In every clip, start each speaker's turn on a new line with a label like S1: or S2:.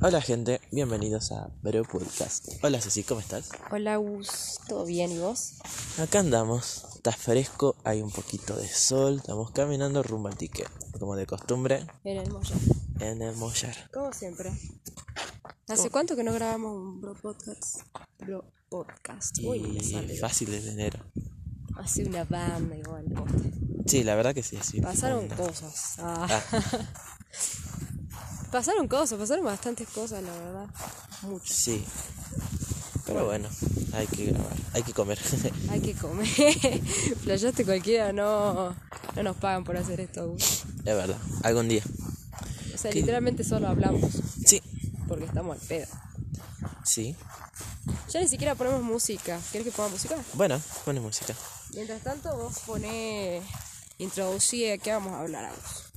S1: Hola gente, bienvenidos a Breo Podcast. Hola Ceci, ¿cómo estás?
S2: Hola Gus, ¿todo bien y vos?
S1: Acá andamos, está fresco, hay un poquito de sol, estamos caminando rumbo al tique, como de costumbre,
S2: En el Moya.
S1: en el Mollar.
S2: Como siempre. ¿Hace cuánto que no grabamos un bro podcast? Bro podcast. Uy, me
S1: Y
S2: sale.
S1: fácil de enero.
S2: Hace una banda igual.
S1: Sí, la verdad que sí, sí.
S2: Pasaron cosas. Ah.
S1: Ah,
S2: Pasaron cosas, pasaron bastantes cosas, la verdad. Muchas.
S1: sí. Pero bueno, hay que grabar, hay que comer.
S2: Hay que comer. Playaste cualquiera, no, no nos pagan por hacer esto.
S1: Es verdad, algún día.
S2: O sea,
S1: ¿Qué?
S2: literalmente solo hablamos
S1: Sí,
S2: porque estamos al pedo.
S1: sí.
S2: Ya ni siquiera ponemos música. ¿Quieres que ponga música?
S1: Bueno, pone música.
S2: Mientras tanto, vos poné. Introducí de qué vamos a hablar a vos.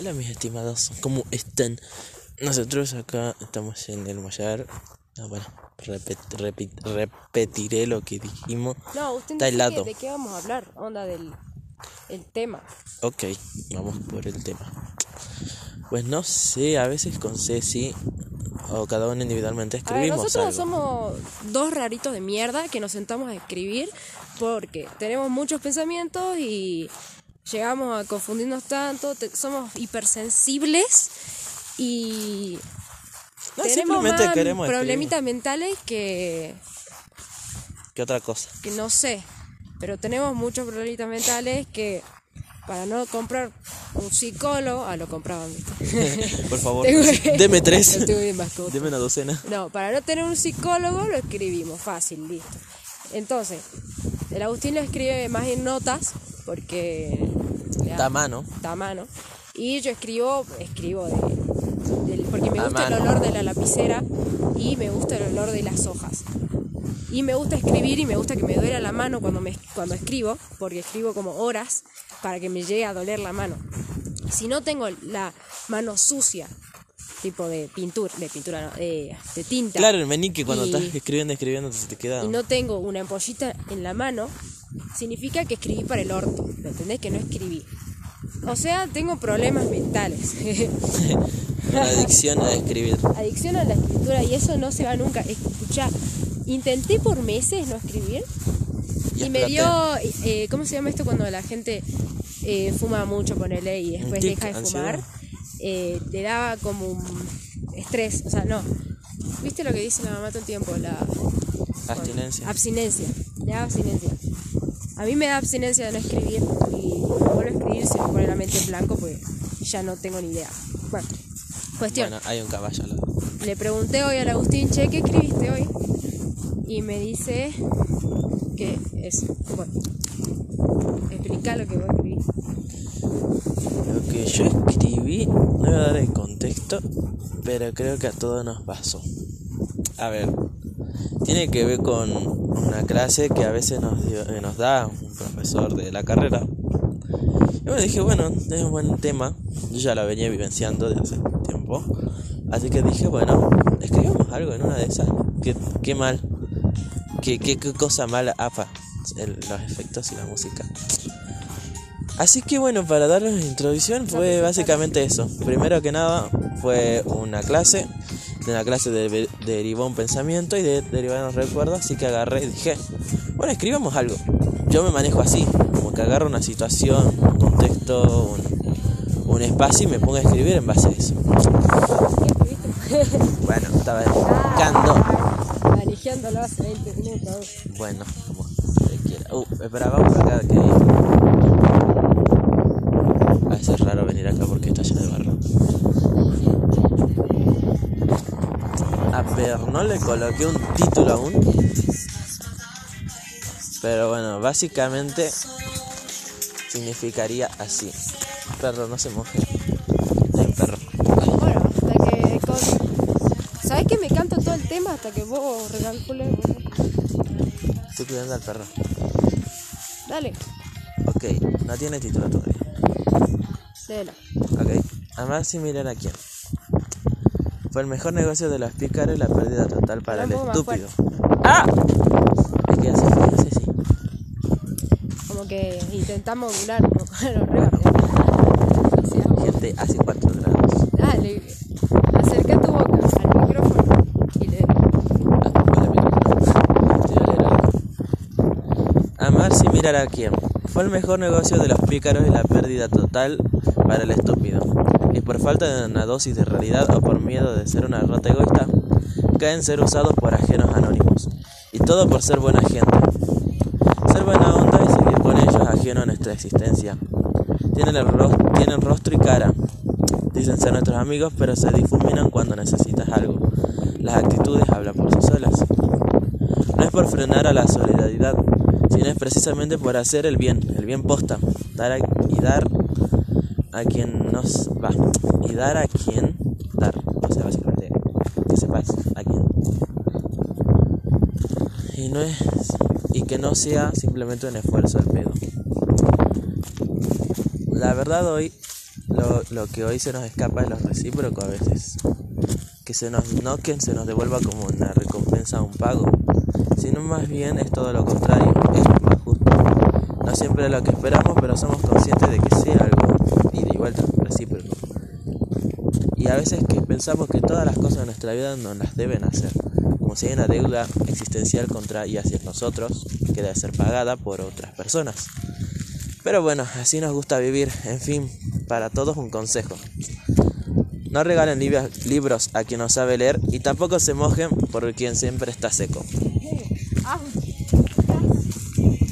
S1: Hola mis estimados, ¿cómo están? Nosotros acá estamos en el Mollar. Ah, bueno, repet- repetiré lo que dijimos.
S2: No, usted
S1: Está helado.
S2: que- de qué vamos a hablar, onda del el tema.
S1: Ok, vamos por el tema. Pues no sé, a veces con Ceci o cada uno individualmente
S2: A ver,
S1: escribimos
S2: nosotros
S1: algo.
S2: somos dos raritos de mierda que nos sentamos a escribir porque tenemos muchos pensamientos y llegamos a confundirnos tanto, te- somos hipersensibles y
S1: No,
S2: tenemos
S1: simplemente
S2: más
S1: queremos
S2: problemitas mentales que.
S1: ¿Qué otra cosa?
S2: que no sé, pero tenemos muchos problemitas mentales que para no comprar un psicólogo, ah, lo compraban, ¿viste?
S1: Por favor, deme tres. Deme una docena.
S2: No, para no tener un psicólogo lo escribimos, fácil, listo. Entonces, el Agustín lo escribe más en notas, porque
S1: Está a mano.
S2: está a mano. Y yo escribo, escribo de, porque me gusta el olor de la lapicera y me gusta el olor de las hojas. Y me gusta escribir y me gusta que me duela la mano cuando, me, cuando escribo, porque escribo como horas para que me llegue a doler la mano. Si no tengo la mano sucia, tipo de pintura, de pintura, no, de, de tinta.
S1: Claro, el menique cuando
S2: Y-
S1: estás escribiendo, escribiendo, se te queda.
S2: y no tengo una ampollita en la mano, significa que escribí para el orto, ¿me entendés? Que no escribí. O sea, tengo problemas mentales.
S1: Adicción a escribir.
S2: Adicción a la escritura y eso no se va nunca. Escuchá, intenté por meses no escribir y, me dio, eh, ¿cómo se llama esto cuando la gente eh, fuma mucho, ponele, y después
S1: tic,
S2: deja de
S1: ansiedad.
S2: fumar? Eh, te daba como un estrés, o sea, no. ¿Viste lo que dice la mamá todo el tiempo? La,
S1: Abstinencia.
S2: Abstinencia, ya abstinencia. A mí me da abstinencia de no escribir y cuando vuelvo a escribir se me pone la mente en blanco pues ya no tengo ni idea. Bueno, cuestión.
S1: Bueno, hay un caballo al lado.
S2: Le pregunté hoy al Agustín, che, ¿qué escribiste hoy? Y me dice que es, bueno, explica lo que vos escribiste.
S1: Lo que yo escribí, no voy a dar el contexto, pero creo que a todos nos pasó. A ver, tiene que ver con una clase que a veces nos, dio- eh, nos da un profesor de la carrera. Y bueno, dije, bueno, es un buen tema. Yo ya lo venía vivenciando desde hace tiempo. Así que dije, bueno, escribamos algo en una de esas. Qué, qué mal. Qué, qué, qué cosa mala. Apa, los efectos y la música. Así que bueno, para darles una introducción fue básicamente eso. Primero que nada fue una clase, de una clase de, derivó un pensamiento y de derivar un recuerdo, así que agarré y dije, bueno, escribamos algo. Yo me manejo así, como que agarro una situación, un contexto, un, un espacio y me pongo a escribir en base a eso. Bueno, estaba buscando,
S2: Manejándolo hace 20 minutos.
S1: bueno, como se quiera. Uh, espera, vamos por acá que... A veces es raro venir acá porque está lleno de barro. No le coloqué un título aún. Pero bueno, básicamente significaría así. Perro, no se moje. Hay un perro.
S2: Bueno, hasta que con... ¿Sabes que me canto todo el tema hasta que vos recalcules?
S1: Estoy cuidando al perro.
S2: Dale,
S1: Ok, no tiene título todavía.
S2: léelo.
S1: Ok, además sin mirar a quién. Fue el mejor negocio de las pícaras y la pérdida total para el estúpido. ¡Ah! Es que sí, sí.
S2: Como que intentamos volar los regalos.
S1: Gente, hace 4 grados.
S2: Dale, acerca tu boca al micrófono y le.
S1: Amar sin mirar a quién. Fue el mejor negocio de los pícaros y la pérdida total para el estúpido. Y por falta de una dosis de realidad o por miedo de ser una rata egoísta, caen ser usados por ajenos anónimos. Y todo por ser buena gente. Ser buena onda y seguir con ellos ajeno a nuestra existencia. Tienen, el tienen rostro y cara. Dicen ser nuestros amigos, pero se difuminan cuando necesitas algo. Las actitudes hablan por sí solas. No es por frenar a la solidaridad, sino es precisamente por hacer el bien, el bien posta, dar y dar a quien nos va, y dar a quien dar, o sea, básicamente que sepas a quién. Y no es y que no sea simplemente un esfuerzo al pedo. La verdad hoy lo, lo que hoy se nos escapa es lo recíproco a veces. Que se nos no que se nos devuelva como una recompensa un pago, sino más bien es todo lo contrario, es más justo. No siempre es lo que esperamos, pero somos conscientes de que sea y recíproco. A veces que pensamos que todas las cosas de nuestra vida nos las deben hacer, como si hay una deuda existencial contra y hacia nosotros que debe ser pagada por otras personas. Pero bueno, así nos gusta vivir. En fin, para todos un consejo. No regalen libros a quien no sabe leer y tampoco se mojen por quien siempre está seco.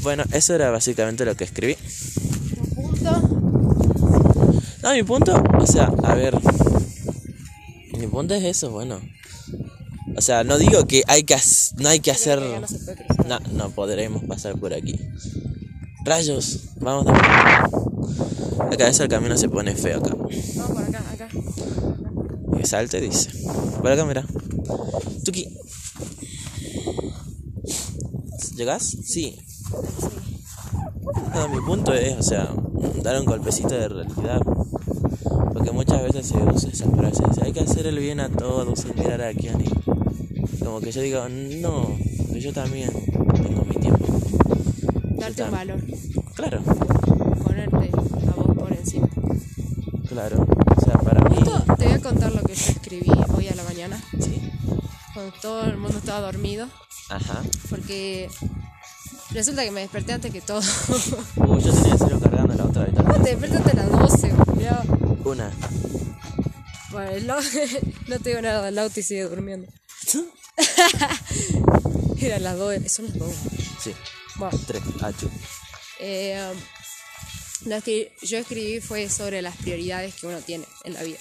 S1: Bueno, eso era básicamente lo que escribí. Mi punto, o sea, a ver. Mi punto es eso, bueno. O sea, no digo que hay que no hay que hacer no, no podremos pasar por aquí. Rayos, vamos de Acá el camino se pone feo acá.
S2: Vamos por acá, acá.
S1: Y salte dice. Por acá, mira. Tuki. ¿Llegás? Sí. No, mi punto es, o sea, dar un golpecito de realidad. Muchas veces se usa esa frase, dice, hay que hacer el bien a todos sin mirar a quién. Y como que yo digo, no, yo también tengo mi tiempo.
S2: Darte un valor.
S1: Claro.
S2: Ponerte a vos por encima.
S1: Claro. O sea, para mí...
S2: Justo te voy a contar lo que yo escribí hoy a la mañana.
S1: Sí.
S2: Cuando todo el mundo estaba dormido.
S1: Ajá.
S2: Porque resulta que me desperté antes que todo.
S1: Uh, yo tenía cero cargando en la otra habitación.
S2: No, te despertaste a las 12, mirá.
S1: Una.
S2: Bueno, no te digo nada, Lauti sigue durmiendo. Eran las 2, son las 2.
S1: Sí.
S2: Bueno,
S1: Tres. Achu.
S2: eh, um, lo que yo escribí fue sobre las prioridades que uno tiene en la vida.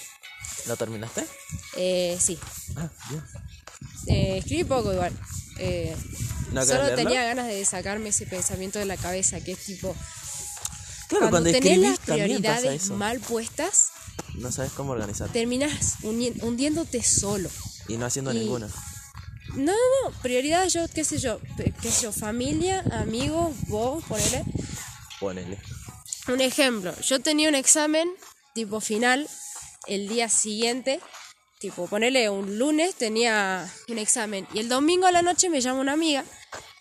S1: ¿Lo terminaste?
S2: Eh, sí,
S1: Ah, bien.
S2: Eh, escribí poco igual. Eh,
S1: ¿No querés
S2: solo
S1: leerlo?
S2: tenía ganas de sacarme ese pensamiento de la cabeza, que es tipo,
S1: Claro,
S2: cuando,
S1: cuando,
S2: tenés las prioridades mal puestas,
S1: No sabes cómo organizarte.
S2: terminas hundiéndote solo.
S1: Y no haciendo
S2: y-
S1: ninguna.
S2: No, no, no, prioridades yo, qué sé yo, qué sé yo, familia, amigos, vos, ponele.
S1: Ponele.
S2: Un ejemplo, yo tenía un examen tipo final el día siguiente, tipo ponele un lunes tenía un examen y el domingo a la noche me llama una amiga,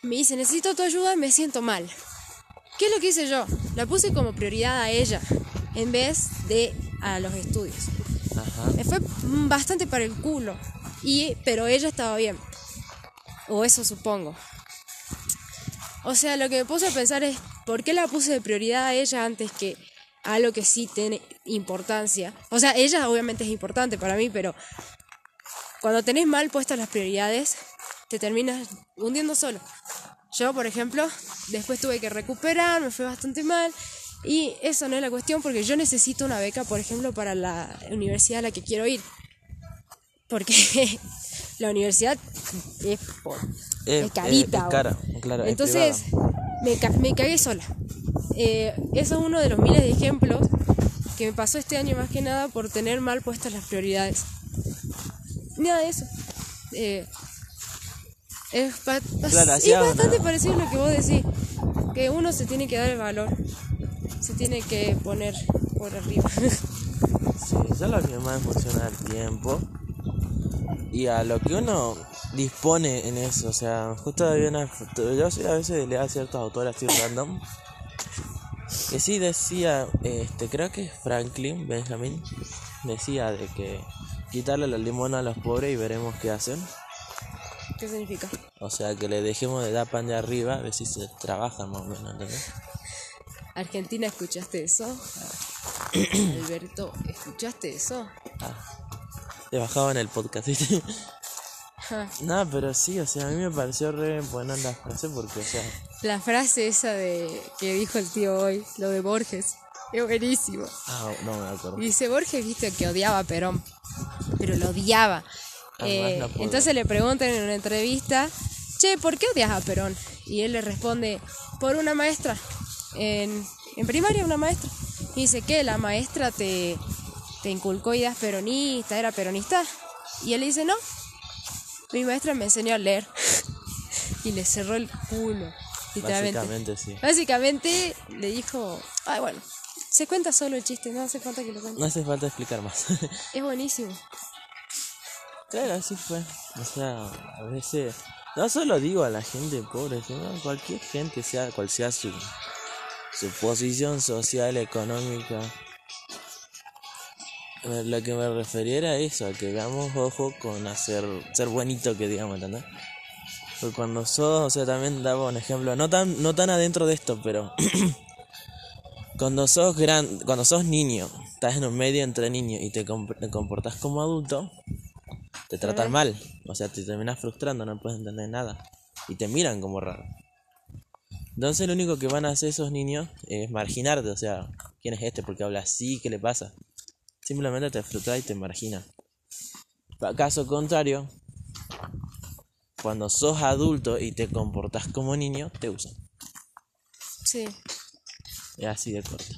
S2: me dice necesito tu ayuda, me siento mal. ¿Qué es lo que hice yo? La puse como prioridad a ella en vez de a los estudios.
S1: Ajá.
S2: Me fue bastante para el culo, y, pero ella estaba bien. O eso supongo. O sea, lo que me puse a pensar es, ¿por qué la puse de prioridad a ella antes que a algo que sí tiene importancia? O sea, ella obviamente es importante para mí, pero cuando tenés mal puestas las prioridades, te terminas hundiendo solo. Yo, por ejemplo, después tuve que recuperar, me fue bastante mal. Y eso no es la cuestión porque yo necesito una beca, por ejemplo, para la universidad a la que quiero ir. Porque la universidad es, por-
S1: Eh,
S2: es carita.
S1: eh, es cara, claro, es
S2: Entonces, me, ca- me cagué sola. Eh, eso es uno de los miles de ejemplos que me pasó este año más que nada por tener mal puestas las prioridades. Nada de eso. Es
S1: Claro,
S2: bastante parecido a lo que vos decís. Que uno se tiene que dar el valor. Se tiene que poner por arriba.
S1: Sí, es lo que más funciona el tiempo. Y a lo que uno dispone en eso. O sea, justo había una. Yo sí a veces leo a ciertos autores así random. Que sí decía, este, creo que Franklin Benjamin decía de que quitarle la limón a los pobres y veremos qué hacen.
S2: ¿Qué significa?
S1: O sea, que le dejemos de dar pan de arriba, a ver si se trabajan más o menos, ¿entendés?
S2: Argentina, ¿escuchaste eso? Alberto, ¿escuchaste eso?
S1: Te bajaba en el podcast, ¿viste?
S2: Ja.
S1: No, pero sí, o sea, a mí me pareció re buena la frase porque, o sea,
S2: La frase esa de que dijo el tío hoy, lo de Borges, es buenísimo.
S1: ah, no me acuerdo.
S2: Dice Borges, viste, que odiaba a Perón, pero lo odiaba.
S1: Ah,
S2: Eh,
S1: no
S2: entonces le preguntan en una entrevista, che, ¿por qué odias a Perón? Y él le responde, por una maestra, en, en primaria una maestra. Y dice, ¿qué? La maestra te, te inculcó ideas peronistas, era peronista. Y él le dice, no, mi maestra me enseñó a leer. y le cerró el culo, literalmente.
S1: Básicamente sí.
S2: Básicamente le dijo, ay bueno, se cuenta solo el chiste, no hace falta que lo cuente.
S1: No hace falta explicar más.
S2: Es buenísimo.
S1: Claro, así fue. O sea, a veces, no solo digo a la gente pobre, sino a cualquier gente, sea cual sea su, su posición social, económica. Eh, Lo que me refería era eso, a que hagamos ojo con hacer, ser bonito que digamos, ¿entendés? Porque cuando sos, o sea, también daba un ejemplo, no tan, no tan adentro de esto, pero cuando sos gran, cuando sos niño, estás en un medio entre niños y te, comp- te comportas como adulto, te tratan mal, o sea, te terminas frustrando, no puedes entender nada y te miran como raro. Entonces lo único que van a hacer esos niños es marginarte, o sea, ¿quién es este? Porque habla así, ¿qué le pasa? Simplemente te frustras y te marginan. Pa- Caso contrario, cuando sos adulto y te comportas como niño, te usan.
S2: Sí.
S1: Es así de corto.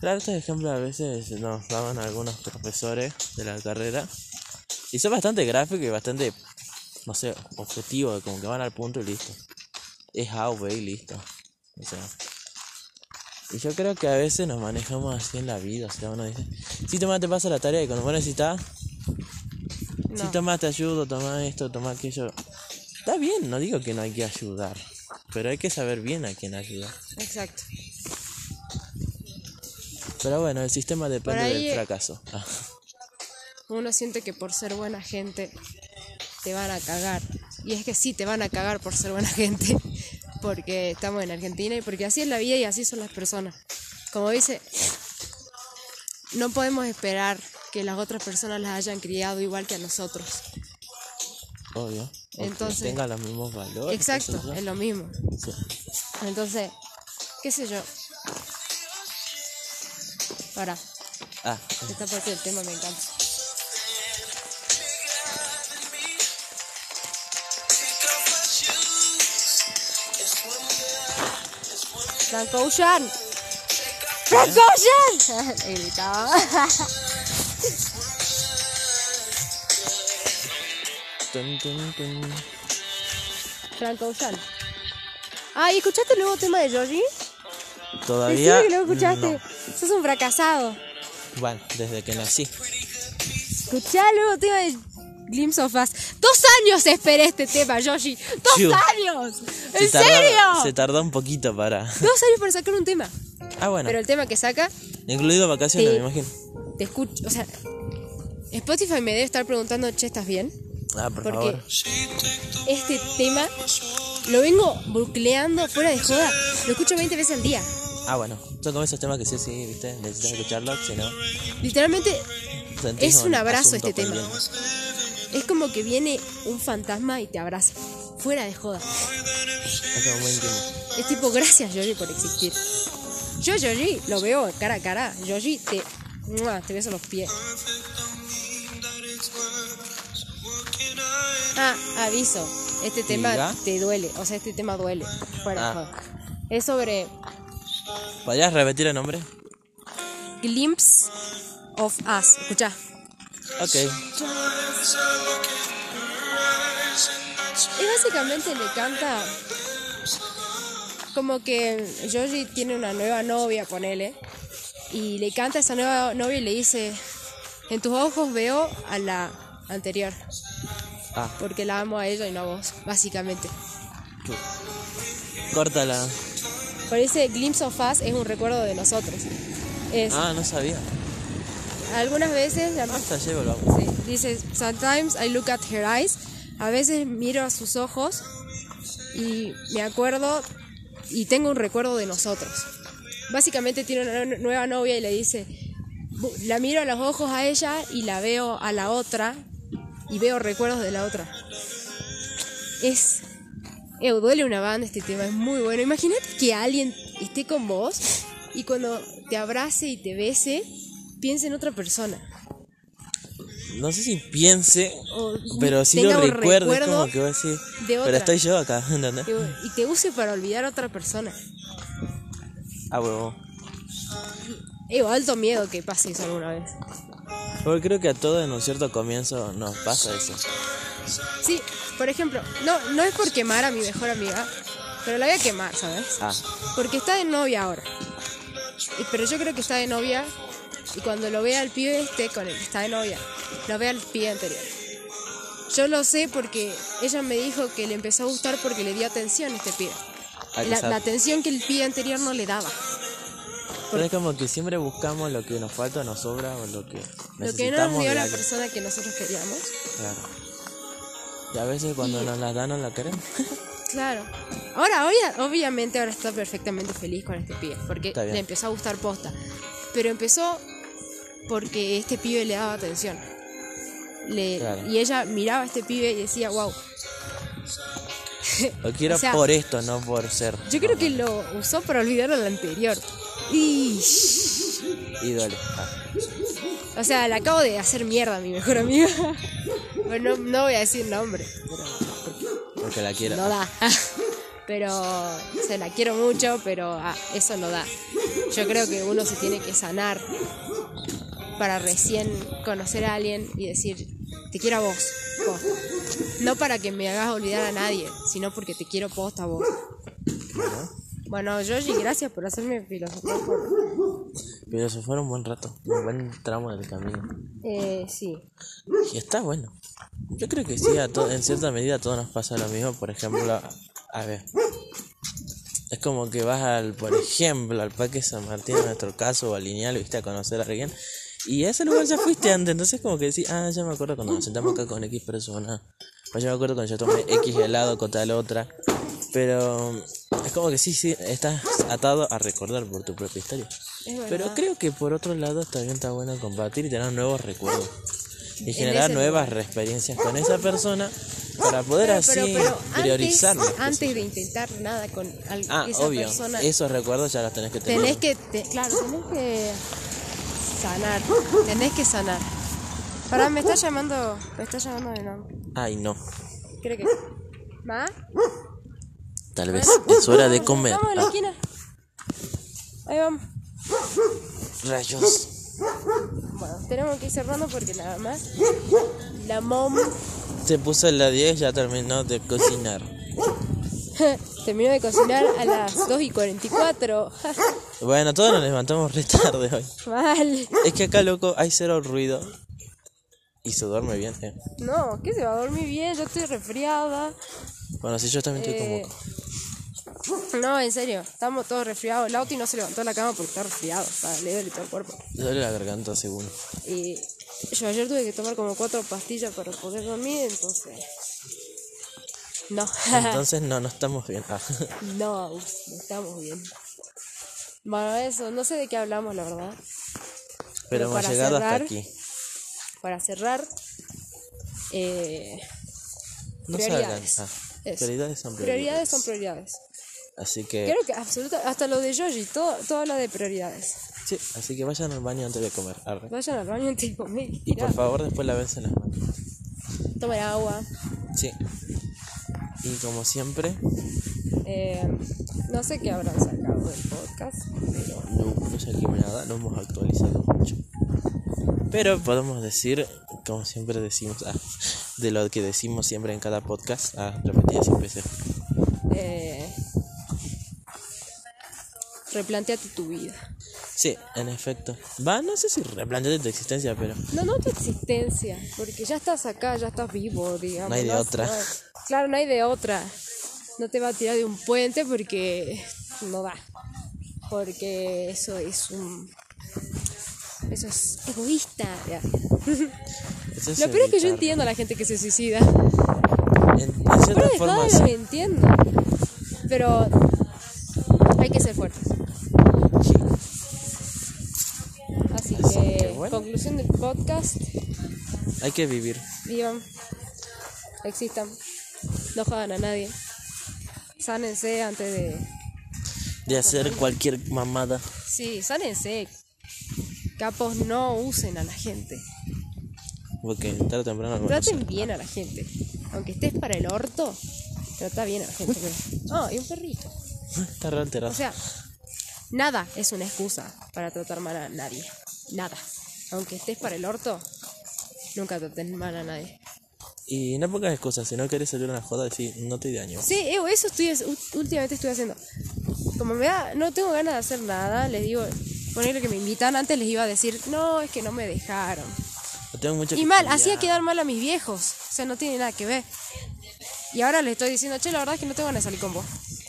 S1: Claro, estos ejemplos a veces nos daban algunos profesores de la carrera. Y son bastante gráficos y bastante, no sé, objetivos, como que van al punto y listo. Es A o B y listo. O sea. Y yo creo que a veces nos manejamos así en la vida. O sea, uno dice, si toma, te pasa la tarea y cuando vos necesitas, si
S2: No.
S1: toma, te ayudo, toma esto, toma aquello. Está bien, no digo que no hay que ayudar. Pero hay que saber bien a quién ayudar.
S2: Exacto.
S1: Pero bueno, el sistema depende
S2: ahí,
S1: del
S2: eh,
S1: fracaso.
S2: Uno siente que por ser buena gente te van a cagar. Y es que sí, te van a cagar por ser buena gente. Porque estamos en Argentina y porque así es la vida y así son las personas. Como dice, no podemos esperar que las otras personas las hayan criado igual que a nosotros.
S1: obvio. Que
S2: Entonces-
S1: tenga los mismos valores.
S2: Exacto, es lo mismo.
S1: Sí.
S2: Entonces, qué sé yo. Para,
S1: Ah,
S2: esta parte del tema me encanta. Frank Ocean. Frank Ocean. Y gritaba. Ocean. Ah, ¿y escuchaste el nuevo tema de Georgie?
S1: Todavía.
S2: Que lo escuchaste.
S1: no.
S2: Sos un fracasado.
S1: Bueno, desde que nací.
S2: Escuchá el nuevo tema de Glimpse of Us. Dos años esperé este tema, Yoshi. ¡Dos
S1: Chiu.
S2: años! ¿En
S1: Se tardó-
S2: serio?
S1: Se tardó un poquito para.
S2: Dos años para sacar un tema.
S1: Ah, bueno.
S2: Pero el tema que saca,
S1: Incluido vacaciones, me imagino.
S2: te escucho. O sea, Spotify me debe estar preguntando, che, ¿estás bien?
S1: Ah, por
S2: Porque
S1: favor.
S2: este tema lo vengo bucleando fuera de joda. Lo escucho 20 veces al día.
S1: Ah, bueno. Son como esos temas que sí, sí, viste. Necesitas escucharlos, si no.
S2: Literalmente Es un abrazo este tema. es como que viene un fantasma y te abraza. Fuera de joda.
S1: Es
S2: tipo, gracias Yoshi por existir. Yo, Yoshi, lo veo cara a cara. Yoshi, te, ¡mua! te beso los pies. Ah, aviso. Este tema
S1: Diga.
S2: te duele. O sea, este tema duele. Fuera de
S1: Ah.
S2: joda. Es sobre
S1: ¿Podrías repetir el nombre?
S2: Glimpse of Us. Escucha.
S1: Ok.
S2: Y básicamente le canta como que Georgie tiene una nueva novia, ponele, y le canta a esa nueva novia y le dice, en tus ojos veo a la anterior,
S1: Ah,
S2: porque la amo a ella y no a vos, básicamente.
S1: córtala.
S2: Por ese Glimpse of Us es un recuerdo de nosotros. Es,
S1: Ah, no sabía.
S2: algunas veces,
S1: Hasta llevo lo hago.
S2: sí, dice, sometimes I look at her eyes a veces miro a sus ojos y me acuerdo y tengo un recuerdo de nosotros. Básicamente tiene una nueva novia y le dice, la miro a los ojos a ella y la veo a la otra y veo recuerdos de la otra. Es... Eh, duele una banda este tema, es muy bueno. Imagínate que alguien esté con vos y cuando te abrace y te bese, piense en otra persona.
S1: No sé si piense,
S2: O
S1: pero sí lo. Es
S2: recuerdo
S1: como que va a decir,
S2: de
S1: pero estoy yo acá, ¿entendés?
S2: y te use para olvidar a otra persona.
S1: Ah, huevo.
S2: Eh, alto miedo que pase eso alguna vez.
S1: Porque creo que a todos en un cierto comienzo nos pasa eso.
S2: Sí, por ejemplo, no, no es por quemar a mi mejor amiga, pero la voy a quemar, ¿sabes?
S1: Ah,
S2: Porque está de novia ahora. Y- pero yo creo que está de novia y cuando lo vea al pibe este con el que está de novia, lo vea al pibe anterior. Yo lo sé porque ella me dijo que le empezó a gustar porque le dio atención a este pibe.
S1: Ah,
S2: La, atención que el pibe anterior no le daba.
S1: pero es como que siempre buscamos lo que nos falta nos sobra o lo que
S2: Lo que no nos
S1: necesitamos
S2: dio la persona que nosotros queríamos.
S1: Claro. Y a veces cuando nos las dan no la queremos.
S2: Claro. Ahora, obvia- obviamente, ahora está perfectamente feliz con este pibe, porque le empezó a gustar posta. Pero empezó porque este pibe le daba atención. Le-
S1: Claro.
S2: Y ella miraba a este pibe y decía, wow.
S1: Lo quiero
S2: O sea,
S1: por esto, no por ser.
S2: Yo creo que lo usó para olvidar al anterior. Y,
S1: Ídolo. Ah,
S2: o sea, le acabo de hacer mierda a mi mejor amiga. Bueno, no, no voy a decir nombre, pero
S1: porque la quiero.
S2: no da. Pero se la quiero mucho, pero ah, eso no da. Yo creo que uno se tiene que sanar para recién conocer a alguien y decir, te quiero a vos, posta. No para que me hagas olvidar a nadie, sino porque te quiero posta a vos. Bueno, Yoshi, gracias por hacerme filosofar. por-
S1: fue un buen rato, un buen tramo del camino.
S2: Eh, sí.
S1: Y está bueno. Yo creo que sí, a to- en cierta medida a todos nos pasa lo mismo. Por ejemplo, a ver. Es como que vas al, por ejemplo, al Parque San Martín en nuestro caso, o al Lineal, viste, a conocer a alguien. Y a ese lugar ya fuiste antes, entonces como que decís, ah, ya me acuerdo cuando nos sentamos acá con X persona. O ya me acuerdo cuando yo tomé X helado con tal otra. Pero es como que sí, sí, estás atado a recordar por tu propia historia. Pero creo que por otro lado también está bueno compartir y tener nuevos recuerdos. Y generar nuevas experiencias con esa persona para poder
S2: Pero,
S1: así
S2: pero, pero
S1: priorizar.
S2: antes, antes de intentar nada con al-
S1: ah,
S2: esa
S1: obvio.
S2: persona,
S1: Esos recuerdos ya los tenés que tener.
S2: tenés que, te- claro, tenés que sanar, tenés que sanar. Pará, me está llamando, me está llamando de nombre.
S1: Ay, no.
S2: Creo que. ¿Ma?
S1: Tal vez es hora de comer.
S2: Vamos a la esquina. Ahí vamos.
S1: rayos.
S2: Bueno, tenemos que ir cerrando porque nada más. La mom
S1: Se puso en la 10, ya terminó de cocinar.
S2: terminó de cocinar a las 2 y 44.
S1: Bueno, todos nos levantamos re tarde hoy.
S2: Mal.
S1: Es que acá, loco, hay cero ruido. Y se duerme bien, eh.
S2: No, ¿qué se va a dormir bien? Yo estoy resfriada.
S1: Bueno, si yo también estoy
S2: Eh,
S1: como...
S2: No, en serio, estamos todos resfriados. Lauti no se levantó de la cama porque está resfriado, está le duele todo el cuerpo.
S1: Le duele la garganta, según.
S2: Y yo ayer tuve que tomar como cuatro pastillas para poder dormir, entonces. No,
S1: Entonces, no, no estamos bien. Ah.
S2: no, no estamos bien. Bueno, eso, no sé de qué hablamos, la verdad.
S1: Pero hemos
S2: para
S1: llegado
S2: cerrar,
S1: hasta aquí.
S2: Para cerrar, eh,
S1: No
S2: prioridades.
S1: Ah, prioridades son prioridades.
S2: prioridades son prioridades.
S1: Así que,
S2: Creo que absoluta, hasta lo de Yoji, todo, todo habla de prioridades.
S1: sí, así que vayan al baño antes de comer. arre.
S2: Vayan al baño antes de comer.
S1: Y por favor, después lávense las manos.
S2: Tomen agua.
S1: Sí. Y como siempre,
S2: Eh, no sé qué habrán sacado del podcast, pero
S1: no, no saquemos nada, no hemos actualizado mucho. Pero podemos decir, como siempre decimos, ah, de lo que decimos siempre en cada podcast, ah, repetidas y veces.
S2: eh, replanteate tu vida.
S1: Sí, en efecto. Va, no sé si replanteate tu existencia, pero
S2: No, no tu existencia, porque ya estás acá, ya estás vivo, digamos.
S1: No hay de otra.
S2: Claro, no hay de otra. No te va a tirar de un puente porque no da. Porque eso es un. Eso es egoísta. ya.
S1: eso es
S2: Lo peor es que yo entiendo a la gente que se suicida.
S1: cierta
S2: fuera de
S1: forma
S2: joda
S1: sí.
S2: los entiendo. Pero hay que ser fuertes. Así
S1: Así
S2: que,
S1: que bueno.
S2: conclusión del podcast,
S1: Hay que vivir.
S2: vivan, existan, no jodan a nadie. Sánense antes de...
S1: De hacer cualquier mamada.
S2: Sí, sánense. Capos no usen a la gente.
S1: Porque tarde o temprano
S2: Traten bien a la gente. Aunque estés para el orto, trata bien a la gente. Ah, y un perrito.
S1: Está re alterado.
S2: O sea, nada es una excusa para tratar mal a nadie. Nada. Aunque estés para el orto, nunca trates mal a nadie.
S1: Y no pongas excusas, si no querés salir una joda, decir, no te daño.
S2: Sí, eh, eso estoy, últimamente estoy haciendo. Como me da, no tengo ganas de hacer nada, les digo, ponerle que me invitan, antes les iba a decir, no, es que no me dejaron.
S1: No tengo mucho
S2: Y mal, hacía quedar mal a mis viejos. O sea, no tiene nada que ver. Y ahora les estoy diciendo, che, la verdad es que no tengo ganas de salir con vos.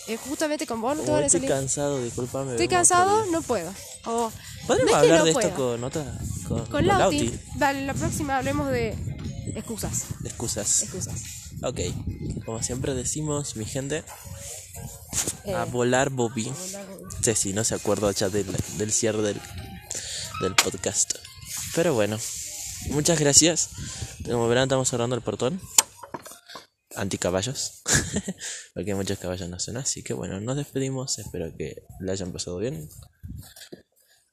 S2: Eh, justamente con vos no tengo ganas de
S1: estoy
S2: salir.
S1: cansado, discúlpame.
S2: Estoy cansado, no puedo. O,
S1: Podemos
S2: no
S1: hablar
S2: no
S1: de
S2: puedo.
S1: esto con otra. Con,
S2: Con Lauti. Vale, la próxima hablemos de excusas.
S1: Excusas.
S2: Excusas.
S1: Ok. Como siempre decimos, mi gente,
S2: Eh,
S1: a volar Bobby. Ceci, no se acuerda ya del, del cierre del, del podcast. Pero bueno, muchas gracias. Como verán, estamos cerrando el portón. Anticaballos. Porque muchos caballos no son así. Que bueno, nos despedimos. Espero que le hayan pasado bien.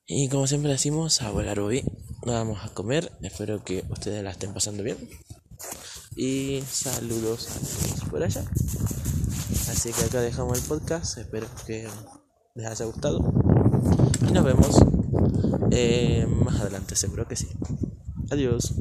S1: Y como siempre decimos, a volar Bobby. Vamos a comer. Espero que ustedes la estén pasando bien. Y saludos a todos por allá. Así que acá dejamos el podcast. Espero que les haya gustado. Y nos vemos eh, más adelante, seguro que sí. Adiós.